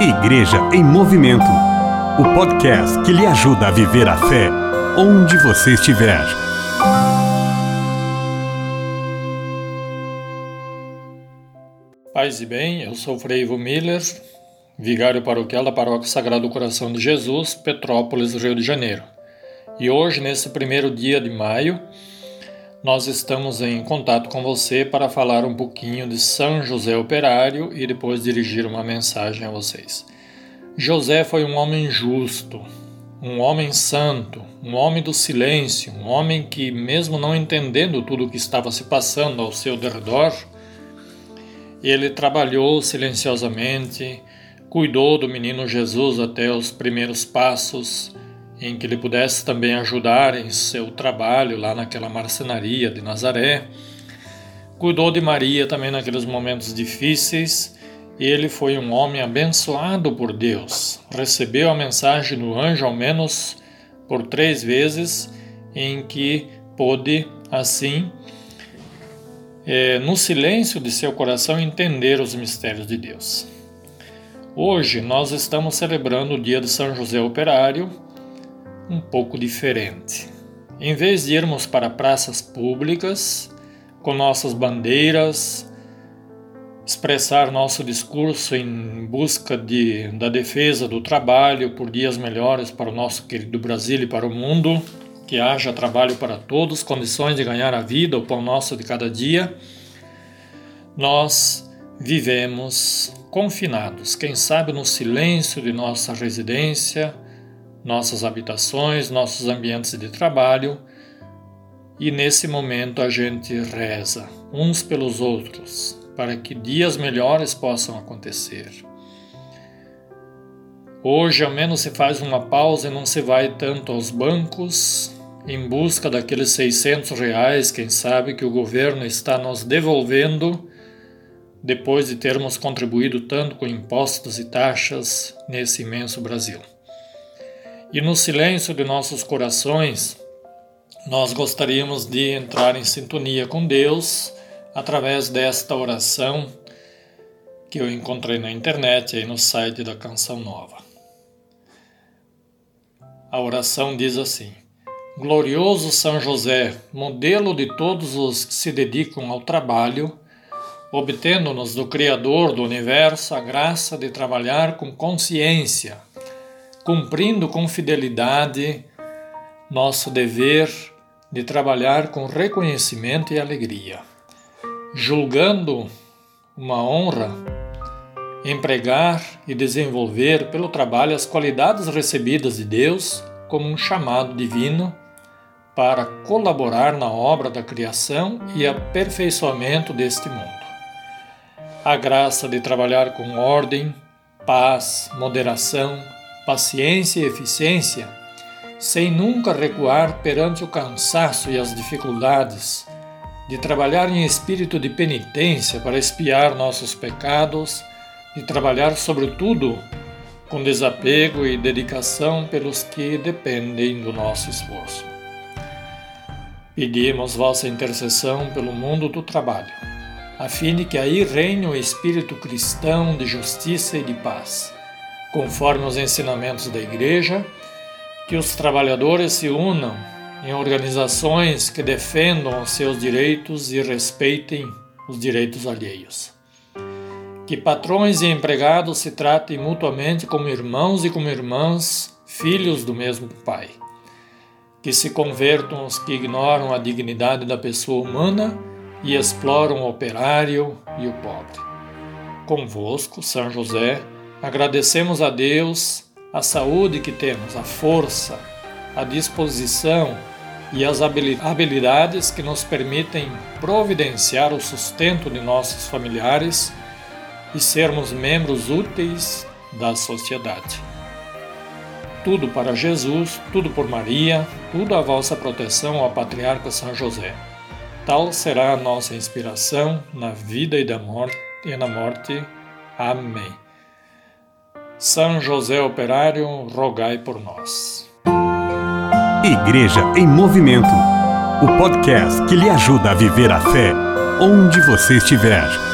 Igreja em Movimento o podcast que lhe ajuda a viver a fé onde você estiver. Paz e bem, eu sou Frei Ivo Miller, vigário paroquial da Paróquia Sagrado Coração de Jesus, Petrópolis, Rio de Janeiro. E hoje, nesse primeiro dia de maio, nós estamos em contato com você para falar um pouquinho de São José Operário e depois dirigir uma mensagem a vocês. José foi um homem justo, um homem santo, um homem do silêncio, um homem que, mesmo não entendendo tudo o que estava se passando ao seu derredor, ele trabalhou silenciosamente, cuidou do menino Jesus até os primeiros passos, em que ele pudesse também ajudar em seu trabalho lá naquela marcenaria de Nazaré. Cuidou de Maria também naqueles momentos difíceis. Ele foi um homem abençoado por Deus. Recebeu a mensagem do anjo ao menos por três vezes, em que pôde, assim, é, no silêncio de seu coração, entender os mistérios de Deus. Hoje nós estamos celebrando o dia de São José Operário, um pouco diferente. Em vez de irmos para praças públicas com nossas bandeiras, expressar nosso discurso em busca de, da defesa do trabalho por dias melhores para o nosso querido Brasil e para o mundo, que haja trabalho para todos, condições de ganhar a vida, o pão nosso de cada dia, nós vivemos confinados, quem sabe no silêncio de nossa residência, nossas habitações, nossos ambientes de trabalho, e nesse momento a gente reza uns pelos outros para que dias melhores possam acontecer. Hoje, ao menos, se faz uma pausa e não se vai tanto aos bancos em busca daqueles 600 reais, quem sabe, que o governo está nos devolvendo depois de termos contribuído tanto com impostos e taxas nesse imenso Brasil. E no silêncio de nossos corações, nós gostaríamos de entrar em sintonia com Deus através desta oração que eu encontrei na internet aí no site da Canção Nova. A oração diz assim: Glorioso São José, modelo de todos os que se dedicam ao trabalho, obtendo-nos do Criador do universo a graça de trabalhar com consciência cumprindo com fidelidade nosso dever de trabalhar com reconhecimento e alegria, julgando uma honra empregar e desenvolver pelo trabalho as qualidades recebidas de Deus como um chamado divino para colaborar na obra da criação e aperfeiçoamento deste mundo. A graça de trabalhar com ordem, paz, moderação, paciência e eficiência, sem nunca recuar perante o cansaço e as dificuldades, de trabalhar em espírito de penitência para espiar nossos pecados, de trabalhar, sobretudo, com desapego e dedicação pelos que dependem do nosso esforço. Pedimos vossa intercessão pelo mundo do trabalho, a fim de que aí reine o espírito cristão de justiça e de paz conforme os ensinamentos da Igreja, que os trabalhadores se unam em organizações que defendam os seus direitos e respeitem os direitos alheios. Que patrões e empregados se tratem mutuamente como irmãos e como irmãs, filhos do mesmo Pai. Que se convertam os que ignoram a dignidade da pessoa humana e exploram o operário e o pobre. Convosco, São José, Agradecemos a Deus a saúde que temos, a força, a disposição e as habilidades que nos permitem providenciar o sustento de nossos familiares e sermos membros úteis da sociedade. Tudo para Jesus, tudo por Maria, tudo a vossa proteção ao Patriarca São José. Tal será a nossa inspiração na vida e, da morte, e na morte. Amém. São José Operário, rogai por nós. Igreja em Movimento o podcast que lhe ajuda a viver a fé onde você estiver.